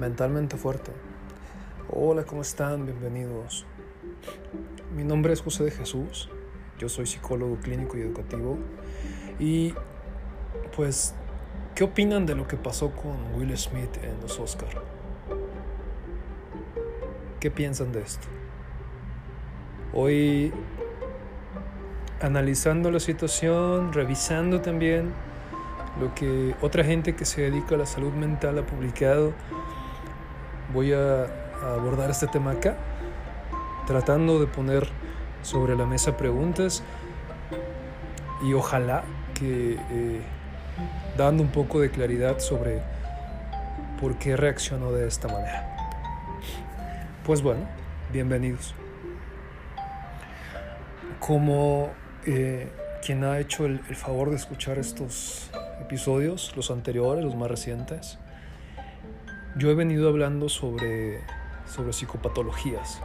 Mentalmente fuerte. Hola, ¿cómo están? Bienvenidos. Mi nombre es José de Jesús. Yo soy psicólogo clínico y educativo. Y pues, ¿qué opinan de lo que pasó con Will Smith en los Oscar? ¿Qué piensan de esto? Hoy analizando la situación, revisando también lo que otra gente que se dedica a la salud mental ha publicado, voy a, abordar este tema acá, tratando de poner sobre la mesa preguntas y ojalá que eh, dando un poco de claridad sobre por qué reaccionó de esta manera. Pues bueno, bienvenidos. Como eh, quien ha hecho el, favor de escuchar estos episodios, los anteriores, los más recientes, yo he venido hablando sobre, sobre psicopatologías,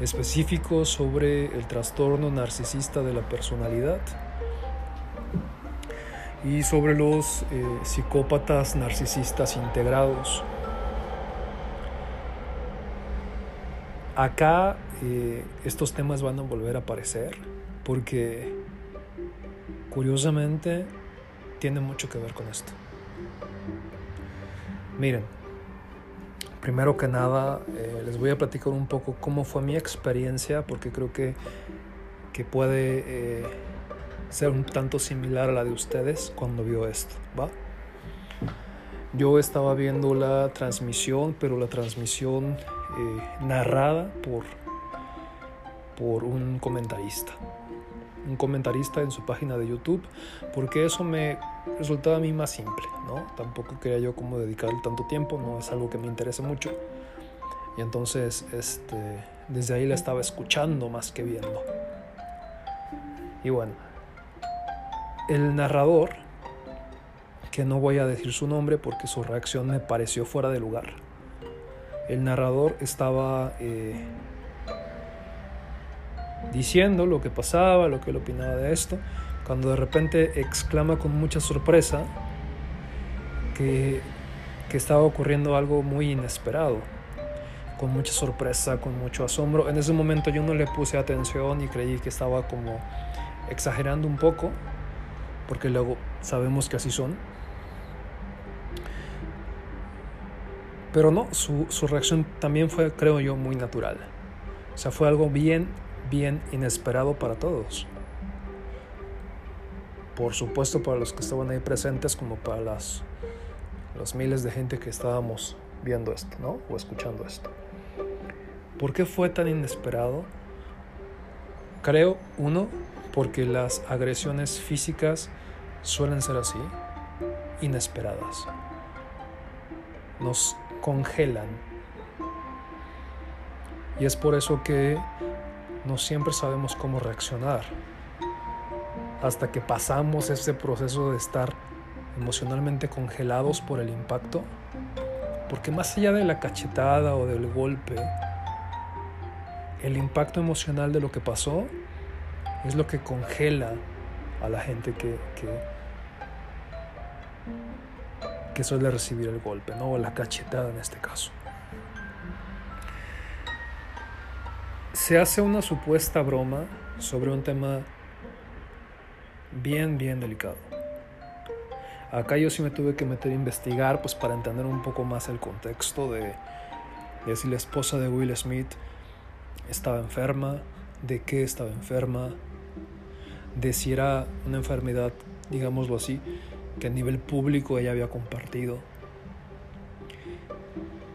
específico sobre el trastorno narcisista de la personalidad y sobre los eh, psicópatas narcisistas integrados. Acá eh, estos temas van a volver a aparecer porque curiosamente tiene mucho que ver con esto. Miren, primero que nada eh, les voy a platicar un poco cómo fue mi experiencia porque creo que, que puede eh, ser un tanto similar a la de ustedes cuando vio esto. Yo estaba viendo la transmisión, pero la transmisión eh, narrada por, por un comentarista un comentarista en su página de YouTube, porque eso me resultaba a mí más simple, ¿no? Tampoco quería yo como dedicarle tanto tiempo, no es algo que me interese mucho. Y entonces, este, desde ahí la estaba escuchando más que viendo. Y bueno, el narrador, que no voy a decir su nombre porque su reacción me pareció fuera de lugar. El narrador estaba eh, diciendo lo que pasaba, lo que él opinaba de esto, cuando de repente exclama con mucha sorpresa que, que estaba ocurriendo algo muy inesperado, con mucha sorpresa, con mucho asombro. En ese momento yo no le puse atención y creí que estaba como exagerando un poco, porque luego sabemos que así son. Pero no, su, su reacción también fue, creo yo, muy natural. O sea, fue algo bien bien inesperado para todos. Por supuesto para los que estaban ahí presentes como para las, los miles de gente que estábamos viendo esto, ¿no? O escuchando esto. ¿Por qué fue tan inesperado? Creo, uno, porque las agresiones físicas suelen ser así, inesperadas. Nos congelan. Y es por eso que no siempre sabemos cómo reaccionar. Hasta que pasamos ese proceso de estar emocionalmente congelados por el impacto. Porque más allá de la cachetada o del golpe, el impacto emocional de lo que pasó es lo que congela a la gente que, que, suele recibir el golpe, ¿no? o la cachetada en este caso. Se hace una supuesta broma sobre un tema bien, bien delicado. Acá yo sí me tuve que meter a investigar pues para entender un poco más el contexto de, de si la esposa de Will Smith estaba enferma, de qué estaba enferma, de si era una enfermedad, digámoslo así, que a nivel público ella había compartido.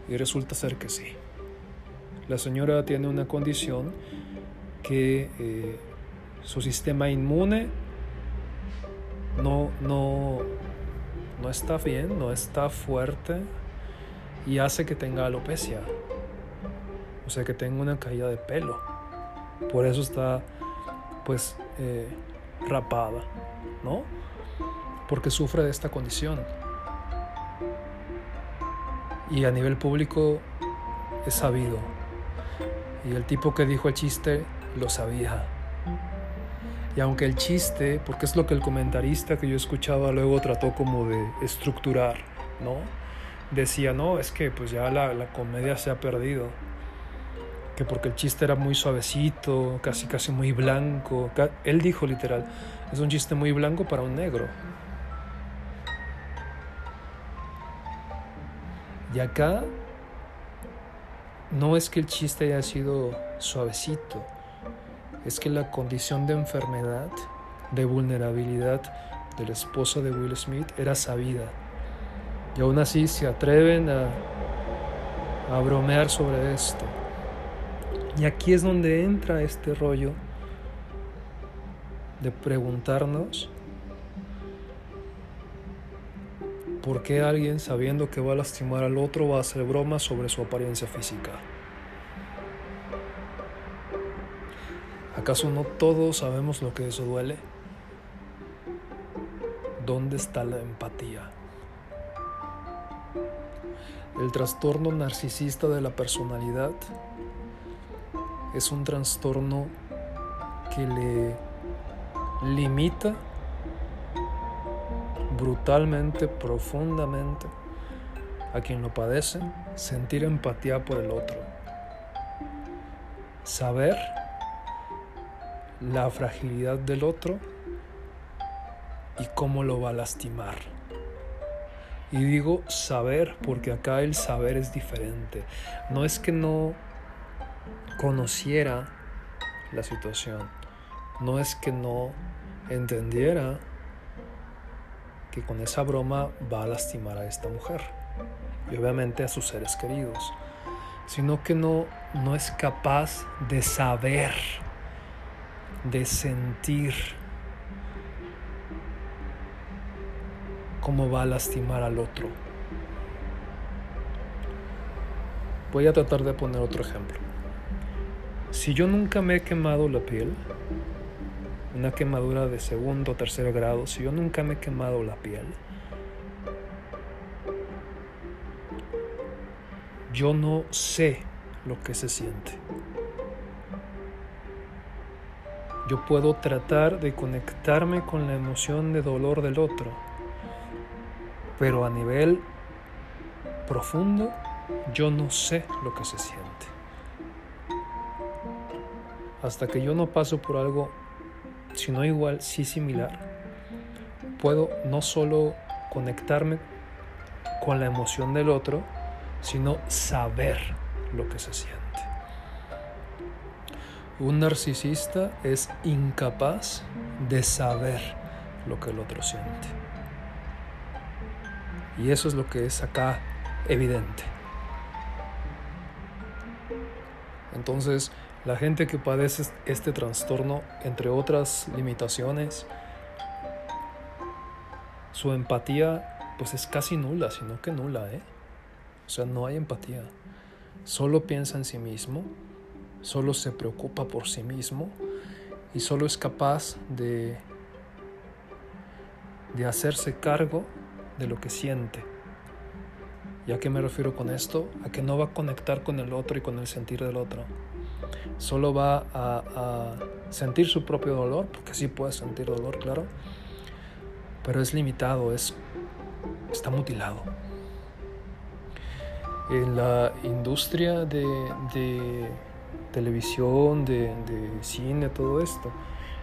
Y resulta ser que sí. La señora tiene una condición que eh, su sistema inmune no, no, no está bien, no está fuerte y hace que tenga alopecia. O sea, que tenga una caída de pelo. Por eso está, pues, eh, rapada, ¿no? Porque sufre de esta condición. Y a nivel público es sabido y el tipo que dijo el chiste lo sabía. Y aunque el chiste, porque es lo que el comentarista que yo escuchaba luego trató como de estructurar, ¿no? decía, no, es que pues ya la, la comedia se ha perdido. Que porque el chiste era muy suavecito, casi casi muy blanco. Él dijo literal, es un chiste muy blanco para un negro. Y acá no es que el chiste haya sido suavecito, es que la condición de enfermedad, de vulnerabilidad del esposo de Will Smith era sabida. Y aún así se atreven a, a bromear sobre esto. Y aquí es donde entra este rollo de preguntarnos ¿Por qué alguien, sabiendo que va a lastimar al otro, va a hacer bromas sobre su apariencia física? ¿Acaso no todos sabemos lo que eso duele? ¿Dónde está la empatía? El trastorno narcisista de la personalidad es un trastorno que le limita brutalmente, profundamente a quien lo padece, sentir empatía por el otro, saber la fragilidad del otro y cómo lo va a lastimar. Y digo saber porque acá el saber es diferente. No es que no conociera la situación, no es que no entendiera que con esa broma va a lastimar a esta mujer y obviamente a sus seres queridos, sino que no, no es capaz de saber, de sentir cómo va a lastimar al otro. Voy a tratar de poner otro ejemplo. Si yo nunca me he quemado la piel, una quemadura de segundo o tercer grado, si yo nunca me he quemado la piel, yo no sé lo que se siente. Yo puedo tratar de conectarme con la emoción de dolor del otro, pero a nivel profundo yo no sé lo que se siente. Hasta que yo no paso por algo si no igual, sí similar, puedo no solo conectarme con la emoción del otro, sino saber lo que se siente. Un narcisista es incapaz de saber lo que el otro siente. Y eso es lo que es acá evidente. Entonces, la gente que padece este trastorno, entre otras limitaciones, su empatía pues es casi nula, sino que nula, ¿eh? O sea, no hay empatía. Solo piensa en sí mismo, solo se preocupa por sí mismo y solo es capaz de, de hacerse cargo de lo que siente. ¿Y a qué me refiero con esto? A que no va a conectar con el otro y con el sentir del otro solo va a, sentir su propio dolor, porque sí puede sentir dolor, claro, pero es limitado, es, está mutilado. En la industria de, televisión, de, de cine, todo esto,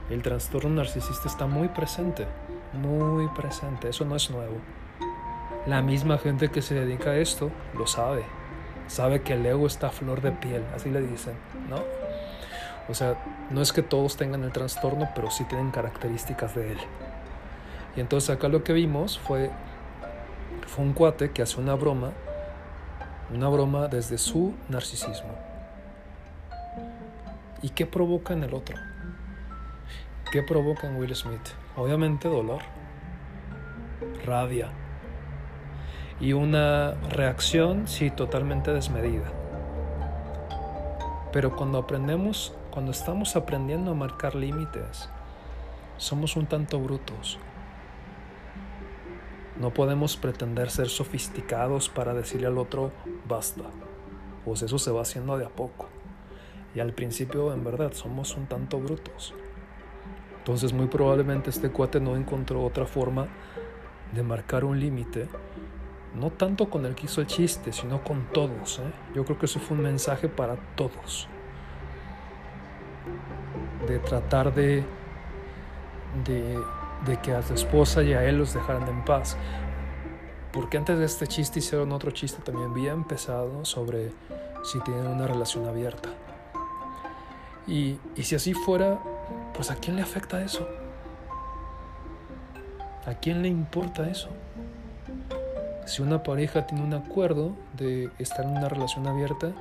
el trastorno narcisista está muy presente, muy presente, eso no es nuevo. La misma gente que se dedica a esto lo sabe, sabe que el ego está a flor de piel, así le dicen, ¿no? O sea, no es que todos tengan el trastorno, pero sí tienen características de él. Y entonces acá lo que vimos fue, fue un cuate que hace una broma, una broma desde su narcisismo. ¿Y qué provoca en el otro? ¿Qué provoca en Will Smith? Obviamente dolor, rabia, y una reacción, sí, totalmente desmedida. Pero cuando aprendemos, cuando estamos aprendiendo a marcar límites, somos un tanto brutos. No podemos pretender ser sofisticados para decirle al otro basta, pues eso se va haciendo de a poco. Y al principio, en verdad, somos un tanto brutos. Entonces, muy probablemente este cuate no encontró otra forma de marcar un límite no tanto con el que hizo el chiste, sino con todos. ¿eh? Yo creo que eso fue un mensaje para todos. De tratar de, de, de que a su esposa y a él los dejaran en paz. Porque antes de este chiste hicieron otro chiste también bien empezado sobre si tienen una relación abierta. Y, y si así fuera, pues ¿a quién le afecta eso? ¿A quién le importa eso? Si una pareja tiene un acuerdo de estar en una relación abierta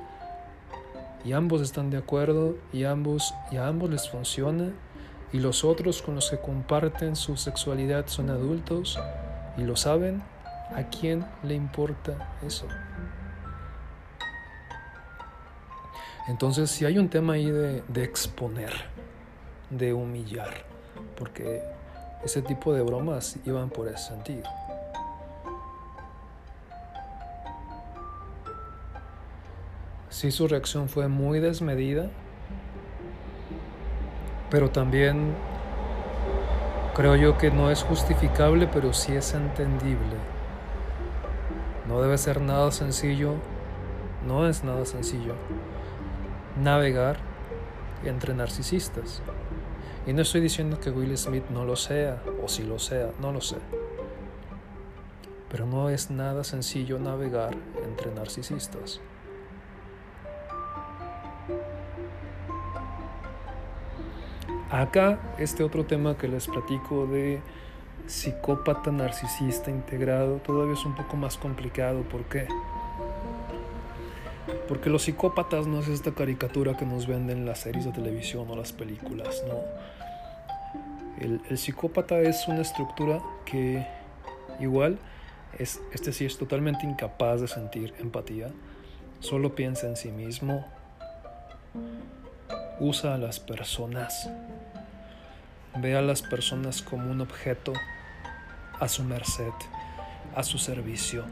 y ambos están de acuerdo y ambos y a ambos les funciona y los otros con los que comparten su sexualidad son adultos y lo saben, ¿a quién le importa eso? Entonces, si hay un tema ahí de, de exponer, de humillar, porque ese tipo de bromas iban por ese sentido. Sí, su reacción fue muy desmedida, pero también creo yo que no es justificable, pero sí es entendible. No debe ser nada sencillo, no es nada sencillo navegar entre narcisistas. Y no estoy diciendo que Will Smith no lo sea, o si lo sea, no lo sé. Pero no es nada sencillo navegar entre narcisistas. Acá, este otro tema que les platico de psicópata narcisista integrado, todavía es un poco más complicado. ¿Por qué? Porque los psicópatas no es esta caricatura que nos venden las series de televisión o las películas, no. El, psicópata es una estructura que igual es, este sí es totalmente incapaz de sentir empatía, solo piensa en sí mismo, usa a las personas, ve a las personas como un objeto a su merced, a su servicio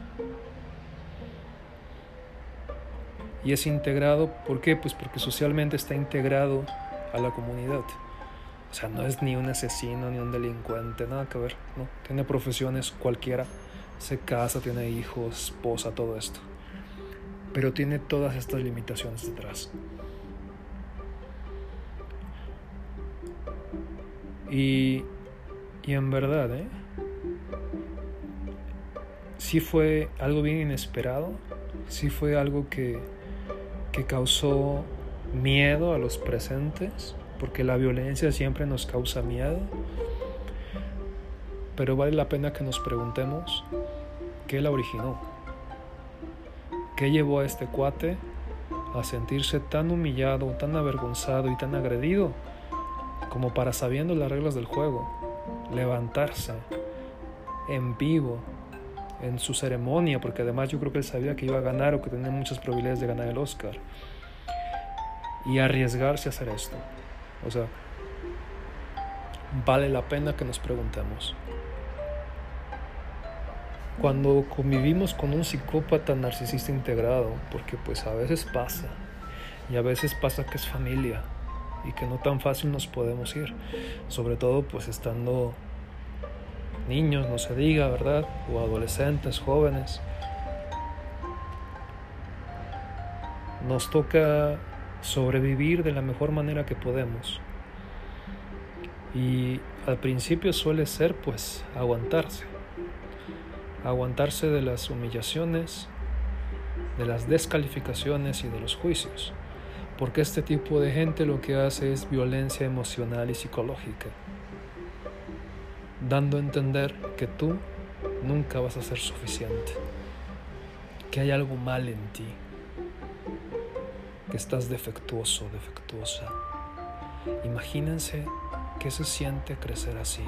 y es integrado, ¿por qué? Pues porque socialmente está integrado a la comunidad. O sea, no es ni un asesino ni un delincuente, nada que ver, ¿no? Tiene profesiones cualquiera, se casa, tiene hijos, esposa, todo esto. Pero tiene todas estas limitaciones detrás. Y, y en verdad, ¿eh? Sí fue algo bien inesperado, sí fue algo que que causó miedo a los presentes, porque la violencia siempre nos causa miedo. Pero vale la pena que nos preguntemos qué la originó. ¿Qué llevó a este cuate a sentirse tan humillado, tan avergonzado y tan agredido como para sabiendo las reglas del juego, levantarse en vivo en su ceremonia, porque además yo creo que él sabía que iba a ganar o que tenía muchas probabilidades de ganar el Oscar. Y arriesgarse a hacer esto. O sea, vale la pena que nos preguntemos. Cuando convivimos con un psicópata narcisista integrado, porque pues a veces pasa, y a veces pasa que es familia, y que no tan fácil nos podemos ir, sobre todo pues estando niños, no se diga, ¿verdad? O adolescentes, jóvenes. Nos toca sobrevivir de la mejor manera que podemos. Y al principio suele ser pues aguantarse. Aguantarse de las humillaciones, de las descalificaciones y de los juicios. Porque este tipo de gente lo que hace es violencia emocional y psicológica dando a entender que tú nunca vas a ser suficiente, que hay algo mal en ti, que estás defectuoso, defectuosa. Imagínense qué se siente crecer así.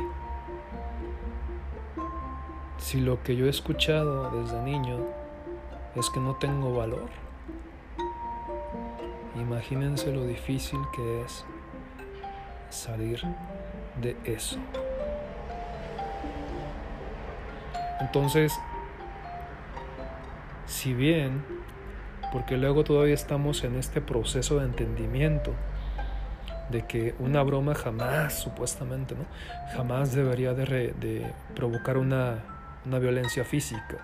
Si lo que yo he escuchado desde niño es que no tengo valor, imagínense lo difícil que es salir de eso. Entonces, si bien, porque luego todavía estamos en este proceso de entendimiento, de que una broma jamás, supuestamente, ¿no? jamás debería de, provocar una, una, violencia física.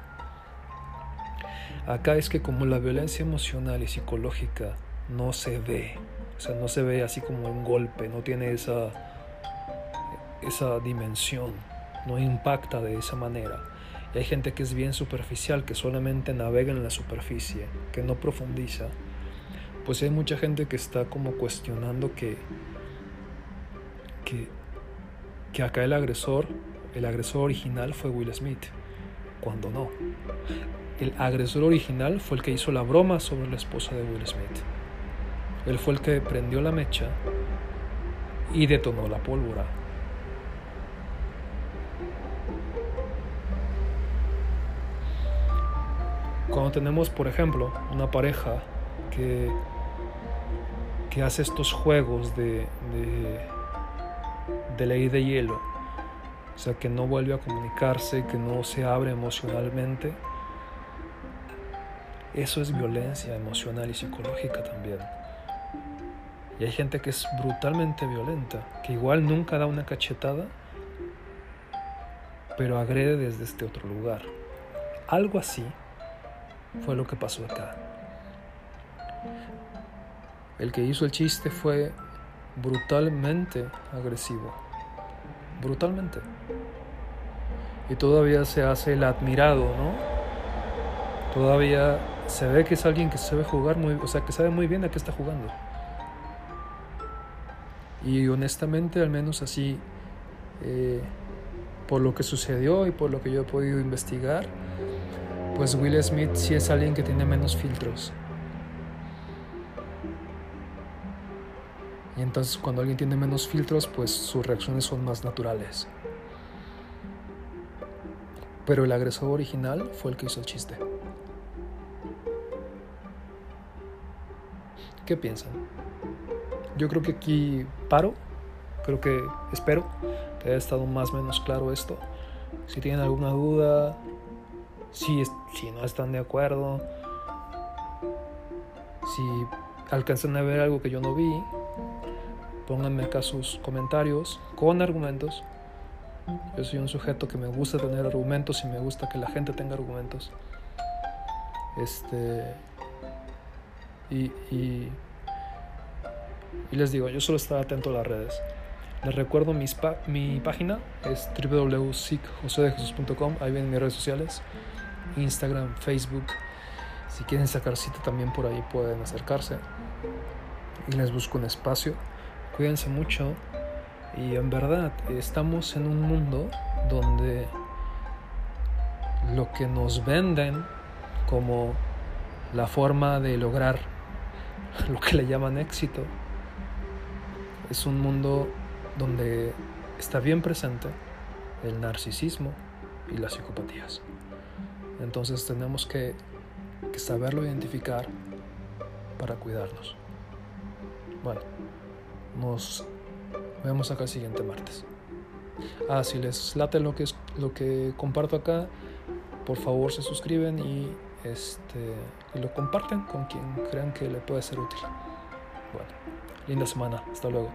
Acá es que como la violencia emocional y psicológica no se ve, o sea, no se ve así como un golpe, no tiene esa, esa dimensión, no impacta de esa manera. Hay gente que es bien superficial, que solamente navega en la superficie, que no profundiza. Pues hay mucha gente que está como cuestionando que, que, que acá el agresor, el agresor original fue Will Smith, cuando no. El agresor original fue el que hizo la broma sobre la esposa de Will Smith. Él fue el que prendió la mecha y detonó la pólvora. Cuando tenemos, por ejemplo, una pareja que, que hace estos juegos de, de, de ley de hielo, o sea, que no vuelve a comunicarse, que no se abre emocionalmente, eso es violencia emocional y psicológica también. Y hay gente que es brutalmente violenta, que igual nunca da una cachetada, pero agrede desde este otro lugar. Algo así fue lo que pasó acá. El que hizo el chiste fue brutalmente agresivo. Brutalmente. Y todavía se hace el admirado, ¿no? Todavía se ve que es alguien que sabe jugar muy, o sea, que sabe muy bien a qué está jugando. Y honestamente, al menos así, eh, por lo que sucedió y por lo que yo he podido investigar, pues Will Smith sí es alguien que tiene menos filtros. Y entonces cuando alguien tiene menos filtros, pues sus reacciones son más naturales. Pero el agresor original fue el que hizo el chiste. ¿Qué piensan? Yo creo que aquí paro. Creo que espero que haya estado más o menos claro esto. Si tienen alguna duda, si, si no están de acuerdo, si alcanzan a ver algo que yo no vi, pónganme acá sus comentarios con argumentos. Yo soy un sujeto que me gusta tener argumentos y me gusta que la gente tenga argumentos. Este y, y, les digo, yo solo estaba atento a las redes. Les recuerdo mis mi página es www.sicjosedejesus.com. Ahí ven mis redes sociales, Instagram, Facebook. Si quieren sacar cita también por ahí pueden acercarse. Y les busco un espacio. Cuídense mucho. Y en verdad, estamos en un mundo donde lo que nos venden como la forma de lograr lo que le llaman éxito. Es un mundo donde está bien presente el narcisismo y las psicopatías. Entonces tenemos que, saberlo identificar para cuidarnos. Bueno, nos vemos acá el siguiente martes. Ah, si les late lo que, es, lo que comparto acá, por favor se suscriben y este, y lo comparten con quien crean que le puede ser útil. Bueno, linda semana. Hasta luego.